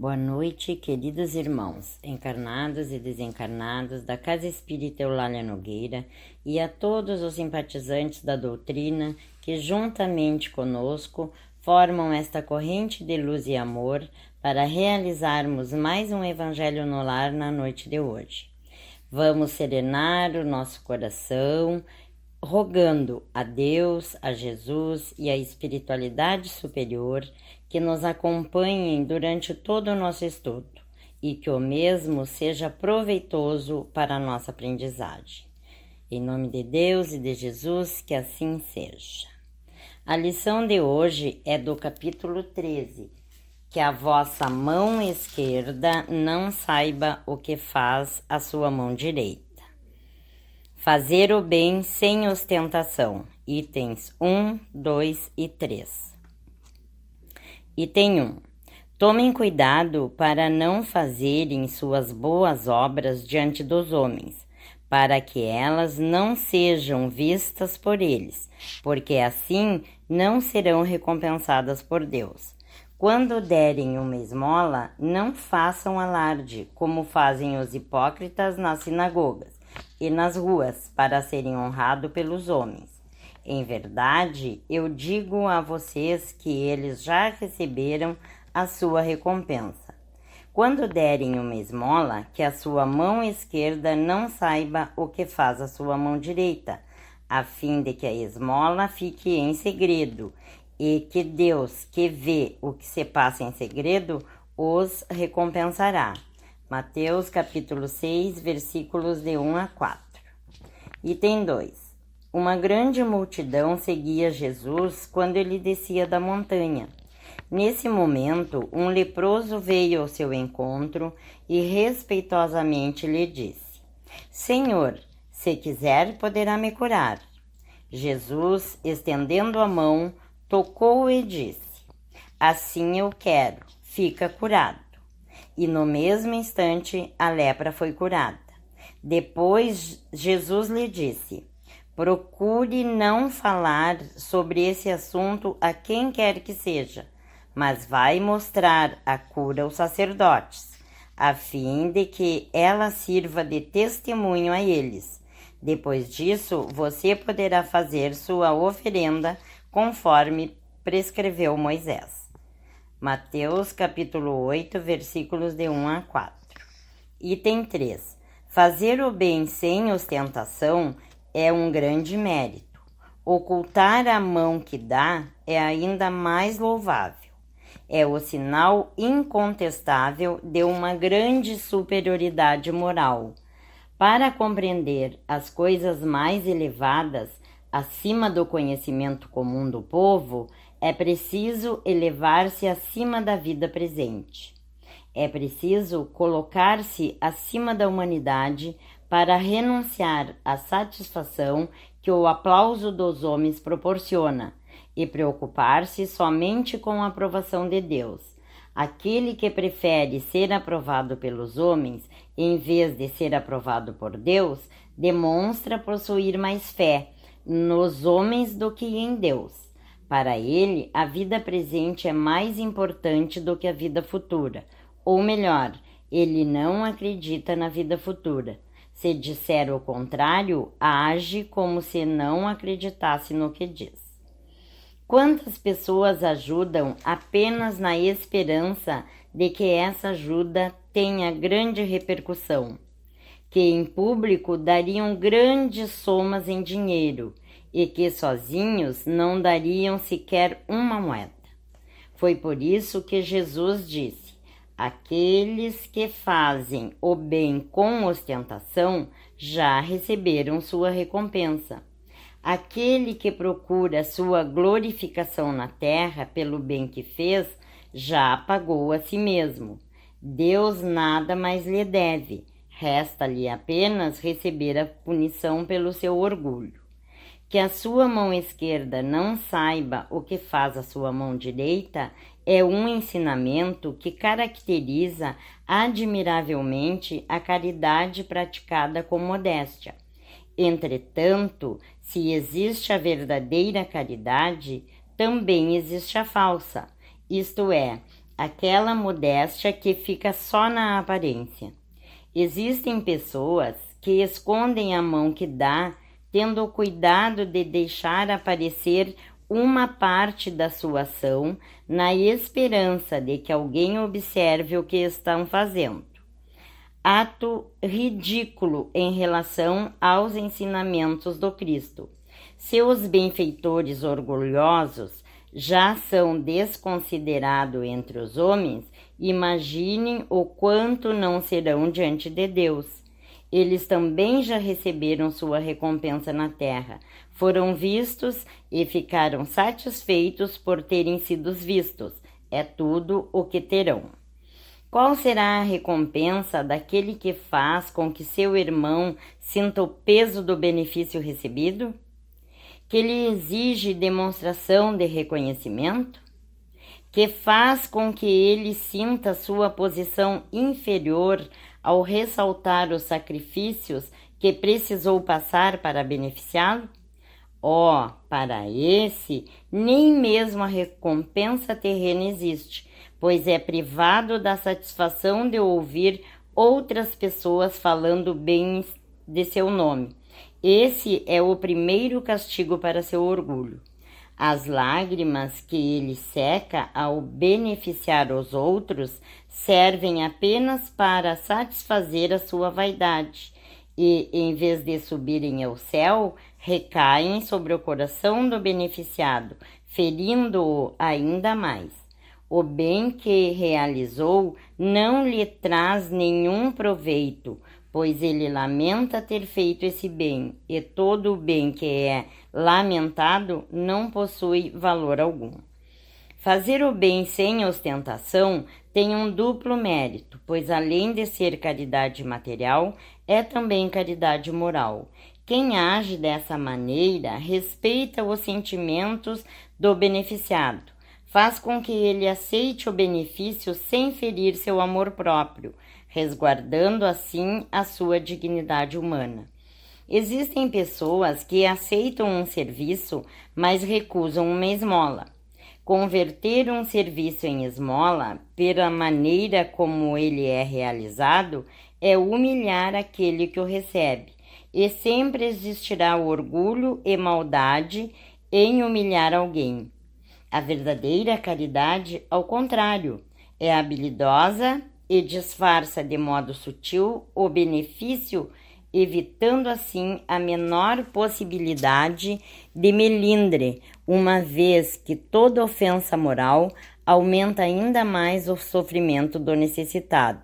Boa noite, queridos irmãos, encarnados e desencarnados da Casa Espírita Eulália Nogueira e a todos os simpatizantes da doutrina que, juntamente conosco, formam esta corrente de luz e amor para realizarmos mais um Evangelho no Lar na noite de hoje. Vamos serenar o nosso coração, rogando a Deus, a Jesus e a espiritualidade superior que nos acompanhem durante todo o nosso estudo e que o mesmo seja proveitoso para a nossa aprendizagem. Em nome de Deus e de Jesus, que assim seja. A lição de hoje é do capítulo 13. Que a vossa mão esquerda não saiba o que faz a sua mão direita. Fazer o bem sem ostentação. Itens 1, 2 e 3. Item 1. Tomem cuidado para não fazerem suas boas obras diante dos homens, para que elas não sejam vistas por eles, porque assim não serão recompensadas por Deus. Quando derem uma esmola, não façam alarde, como fazem os hipócritas nas sinagogas e nas ruas, para serem honrados pelos homens. Em verdade, eu digo a vocês que eles já receberam a sua recompensa. Quando derem uma esmola, que a sua mão esquerda não saiba o que faz a sua mão direita, a fim de que a esmola fique em segredo, e que Deus, que vê o que se passa em segredo, os recompensará. Mateus capítulo 6, versículos de 1 a 4. Item 2. Uma grande multidão seguia Jesus quando ele descia da montanha. Nesse momento, um leproso veio ao seu encontro e respeitosamente lhe disse: Senhor, se quiser, poderá me curar. Jesus, estendendo a mão, tocou e disse: Assim eu quero, fica curado. E no mesmo instante a lepra foi curada. Depois Jesus lhe disse: Procure não falar sobre esse assunto a quem quer que seja, mas vai mostrar a cura aos sacerdotes, a fim de que ela sirva de testemunho a eles. Depois disso, você poderá fazer sua oferenda conforme prescreveu Moisés. Mateus capítulo 8, versículos de 1 a 4. Item 3. Fazer o bem sem ostentação é um grande mérito. Ocultar a mão que dá é ainda mais louvável. É o sinal incontestável de uma grande superioridade moral. Para compreender as coisas mais elevadas, acima do conhecimento comum do povo, é preciso elevar-se acima da vida presente. É preciso colocar-se acima da humanidade para renunciar à satisfação que o aplauso dos homens proporciona e preocupar-se somente com a aprovação de Deus. Aquele que prefere ser aprovado pelos homens em vez de ser aprovado por Deus demonstra possuir mais fé nos homens do que em Deus. Para ele, a vida presente é mais importante do que a vida futura, ou melhor, ele não acredita na vida futura se disser o contrário, age como se não acreditasse no que diz. Quantas pessoas ajudam apenas na esperança de que essa ajuda tenha grande repercussão, que em público dariam grandes somas em dinheiro e que sozinhos não dariam sequer uma moeda. Foi por isso que Jesus disse: Aqueles que fazem o bem com ostentação já receberam sua recompensa. Aquele que procura sua glorificação na terra pelo bem que fez já pagou a si mesmo. Deus nada mais lhe deve, resta-lhe apenas receber a punição pelo seu orgulho. Que a sua mão esquerda não saiba o que faz a sua mão direita é um ensinamento que caracteriza admiravelmente a caridade praticada com modéstia. Entretanto, se existe a verdadeira caridade, também existe a falsa, isto é, aquela modéstia que fica só na aparência. Existem pessoas que escondem a mão que dá, tendo o cuidado de deixar aparecer uma parte da sua ação, na esperança de que alguém observe o que estão fazendo. Ato ridículo em relação aos ensinamentos do Cristo. Seus benfeitores orgulhosos já são desconsiderados entre os homens, imaginem o quanto não serão diante de Deus. Eles também já receberam sua recompensa na terra, foram vistos e ficaram satisfeitos por terem sido vistos. É tudo o que terão. Qual será a recompensa daquele que faz com que seu irmão sinta o peso do benefício recebido? Que lhe exige demonstração de reconhecimento, que faz com que ele sinta sua posição inferior ao ressaltar os sacrifícios que precisou passar para beneficiá-lo? Oh, para esse, nem mesmo a recompensa terrena existe, pois é privado da satisfação de ouvir outras pessoas falando bem de seu nome esse é o primeiro castigo para seu orgulho. As lágrimas que ele seca ao beneficiar os outros servem apenas para satisfazer a sua vaidade e, em vez de subirem ao céu, recaem sobre o coração do beneficiado, ferindo-o ainda mais. O bem que realizou não lhe traz nenhum proveito, pois ele lamenta ter feito esse bem, e todo o bem que é lamentado não possui valor algum. Fazer o bem sem ostentação tem um duplo mérito, pois além de ser caridade material, é também caridade moral. Quem age dessa maneira respeita os sentimentos do beneficiado, faz com que ele aceite o benefício sem ferir seu amor próprio resguardando assim a sua dignidade humana. Existem pessoas que aceitam um serviço, mas recusam uma esmola. Converter um serviço em esmola, pela maneira como ele é realizado, é humilhar aquele que o recebe, e sempre existirá orgulho e maldade em humilhar alguém. A verdadeira caridade, ao contrário, é habilidosa e disfarça de modo sutil o benefício, evitando assim a menor possibilidade de melindre, uma vez que toda ofensa moral aumenta ainda mais o sofrimento do necessitado.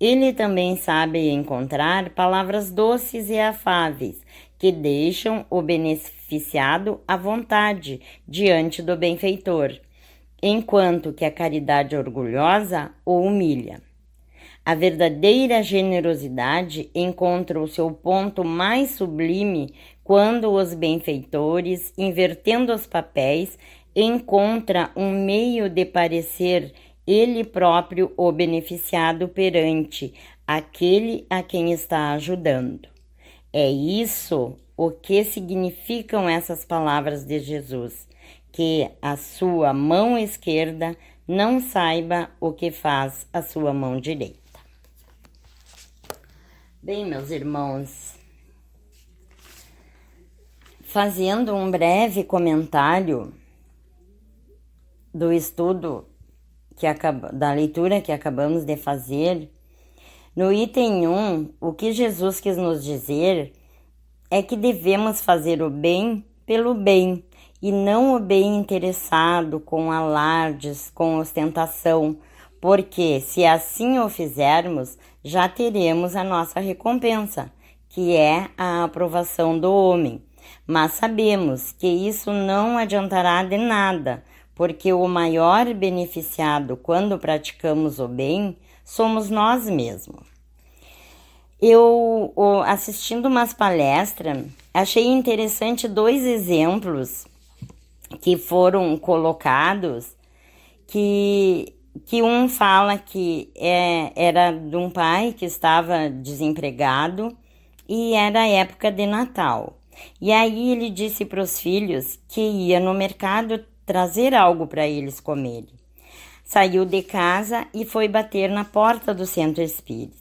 Ele também sabe encontrar palavras doces e afáveis que deixam o beneficiado à vontade diante do benfeitor, enquanto que a caridade orgulhosa o humilha. A verdadeira generosidade encontra o seu ponto mais sublime quando os benfeitores, invertendo os papéis, encontra um meio de parecer ele próprio o beneficiado perante aquele a quem está ajudando. É isso o que significam essas palavras de Jesus, que a sua mão esquerda não saiba o que faz a sua mão direita. Bem, meus irmãos, fazendo um breve comentário do estudo que acaba, da leitura que acabamos de fazer, no item 1, o que Jesus quis nos dizer é que devemos fazer o bem pelo bem e não o bem interessado com alardes, com ostentação, porque se assim o fizermos, já teremos a nossa recompensa, que é a aprovação do homem. Mas sabemos que isso não adiantará de nada, porque o maior beneficiado quando praticamos o bem somos nós mesmos. Eu, assistindo umas palestras, achei interessante dois exemplos que foram colocados que que um fala que é, era de um pai que estava desempregado e era época de Natal. E aí ele disse para os filhos que ia no mercado trazer algo para eles comerem. saiu de casa e foi bater na porta do centro espírita.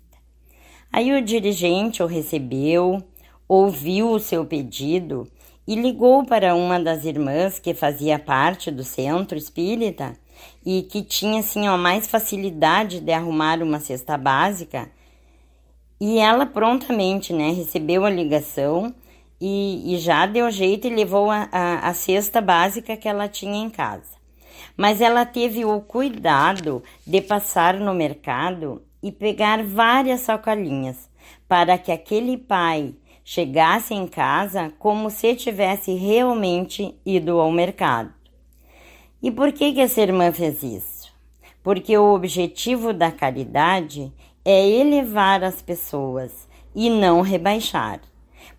Aí o dirigente o recebeu, ouviu o seu pedido e ligou para uma das irmãs que fazia parte do centro espírita e que tinha assim a mais facilidade de arrumar uma cesta básica. E ela prontamente, né, recebeu a ligação e, e já deu jeito e levou a, a, a cesta básica que ela tinha em casa mas ela teve o cuidado de passar no mercado e pegar várias sacolinhas para que aquele pai chegasse em casa como se tivesse realmente ido ao mercado. E por que, que essa irmã fez isso? Porque o objetivo da caridade é elevar as pessoas e não rebaixar,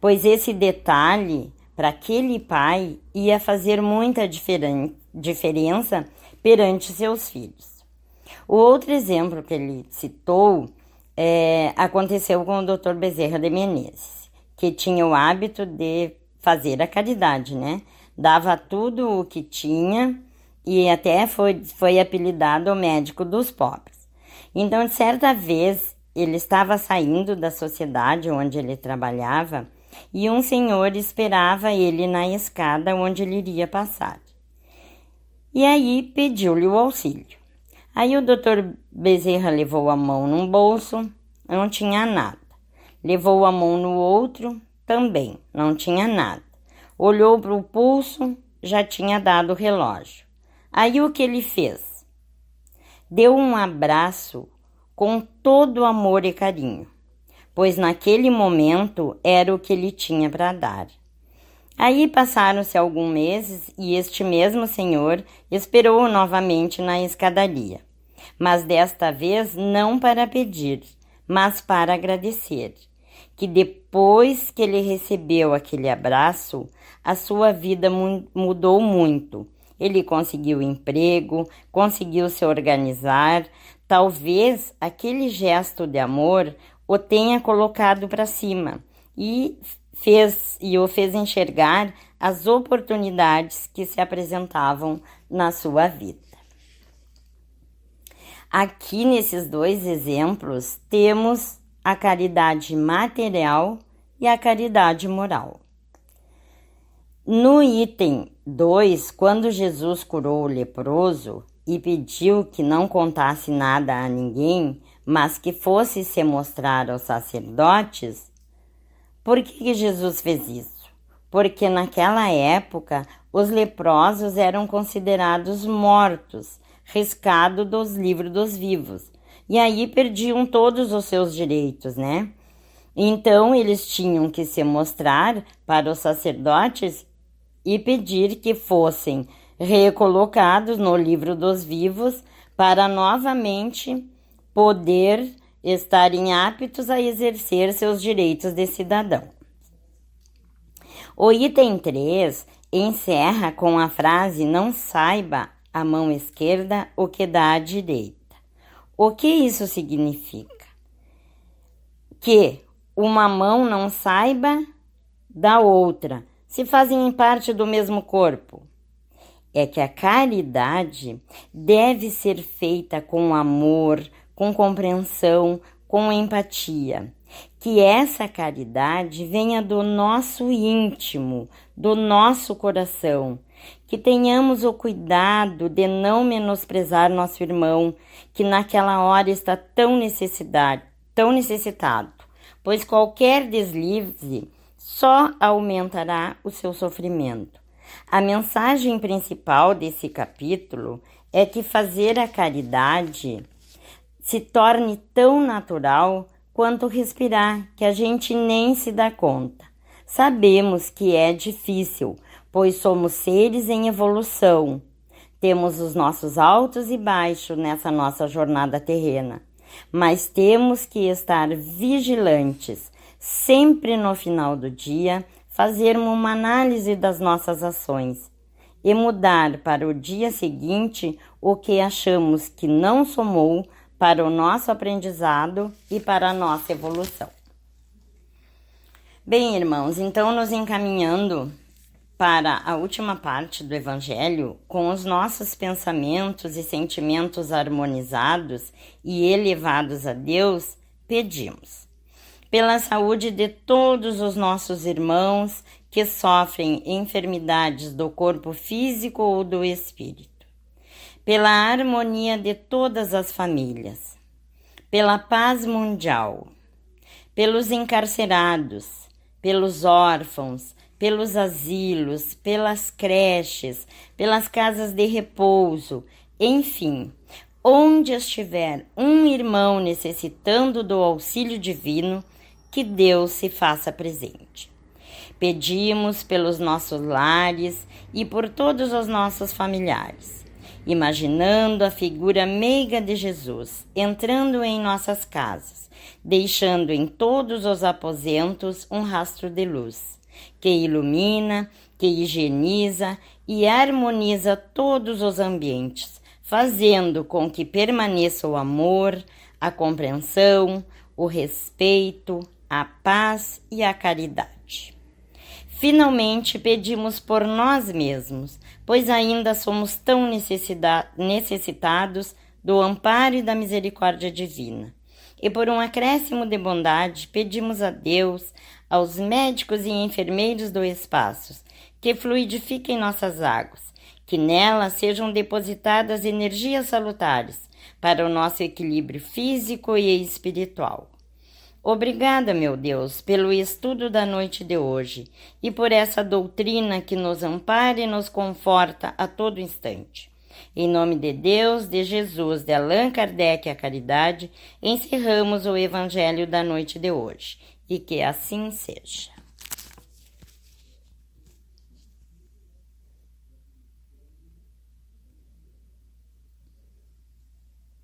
pois esse detalhe para aquele pai ia fazer muita diferen diferença perante seus filhos. O outro exemplo que ele citou é, aconteceu com o Dr. Bezerra de Menezes, que tinha o hábito de fazer a caridade, né? Dava tudo o que tinha e até foi, foi apelidado o médico dos pobres. Então, certa vez, ele estava saindo da sociedade onde ele trabalhava e um senhor esperava ele na escada onde ele iria passar. E aí pediu-lhe o auxílio. Aí o doutor Bezerra levou a mão num bolso, não tinha nada. Levou a mão no outro, também, não tinha nada. Olhou para o pulso, já tinha dado o relógio. Aí o que ele fez? Deu um abraço com todo amor e carinho pois naquele momento era o que ele tinha para dar. Aí passaram-se alguns meses e este mesmo senhor esperou novamente na escadaria, mas desta vez não para pedir, mas para agradecer, que depois que ele recebeu aquele abraço, a sua vida mudou muito. Ele conseguiu emprego, conseguiu se organizar. Talvez aquele gesto de amor o tenha colocado para cima e fez e o fez enxergar as oportunidades que se apresentavam na sua vida. Aqui nesses dois exemplos temos a caridade material e a caridade moral. No item 2, quando Jesus curou o leproso e pediu que não contasse nada a ninguém, mas que fosse se mostrar aos sacerdotes, por que Jesus fez isso? Porque naquela época os leprosos eram considerados mortos, riscado dos livros dos vivos, e aí perdiam todos os seus direitos, né? Então eles tinham que se mostrar para os sacerdotes e pedir que fossem recolocados no livro dos vivos para novamente poder estarem aptos a exercer seus direitos de cidadão. O item 3 encerra com a frase: Não saiba a mão esquerda o que dá à direita. O que isso significa? Que uma mão não saiba da outra, se fazem parte do mesmo corpo. É que a caridade deve ser feita com amor, com compreensão, com empatia. Que essa caridade venha do nosso íntimo, do nosso coração. Que tenhamos o cuidado de não menosprezar nosso irmão, que naquela hora está tão necessidade, tão necessitado, pois qualquer deslize só aumentará o seu sofrimento. A mensagem principal desse capítulo é que fazer a caridade se torne tão natural quanto respirar, que a gente nem se dá conta. Sabemos que é difícil, pois somos seres em evolução. Temos os nossos altos e baixos nessa nossa jornada terrena, mas temos que estar vigilantes, sempre no final do dia, fazermos uma análise das nossas ações e mudar para o dia seguinte o que achamos que não somou para o nosso aprendizado e para a nossa evolução. Bem, irmãos, então nos encaminhando para a última parte do Evangelho, com os nossos pensamentos e sentimentos harmonizados e elevados a Deus, pedimos pela saúde de todos os nossos irmãos que sofrem enfermidades do corpo físico ou do espírito, pela harmonia de todas as famílias, pela paz mundial, pelos encarcerados, pelos órfãos, pelos asilos, pelas creches, pelas casas de repouso, enfim, onde estiver um irmão necessitando do auxílio divino, que Deus se faça presente. Pedimos pelos nossos lares e por todos os nossos familiares, imaginando a figura meiga de Jesus entrando em nossas casas, deixando em todos os aposentos um rastro de luz que ilumina, que higieniza e harmoniza todos os ambientes, fazendo com que permaneça o amor, a compreensão, o respeito, a paz e a caridade. Finalmente, pedimos por nós mesmos, pois ainda somos tão necessitados do amparo e da misericórdia divina. E por um acréscimo de bondade, pedimos a Deus, aos médicos e enfermeiros do espaço, que fluidifiquem nossas águas, que nelas sejam depositadas energias salutares para o nosso equilíbrio físico e espiritual. Obrigada, meu Deus, pelo estudo da noite de hoje e por essa doutrina que nos ampara e nos conforta a todo instante. Em nome de Deus, de Jesus, de Allan Kardec e a caridade, encerramos o Evangelho da noite de hoje e que assim seja.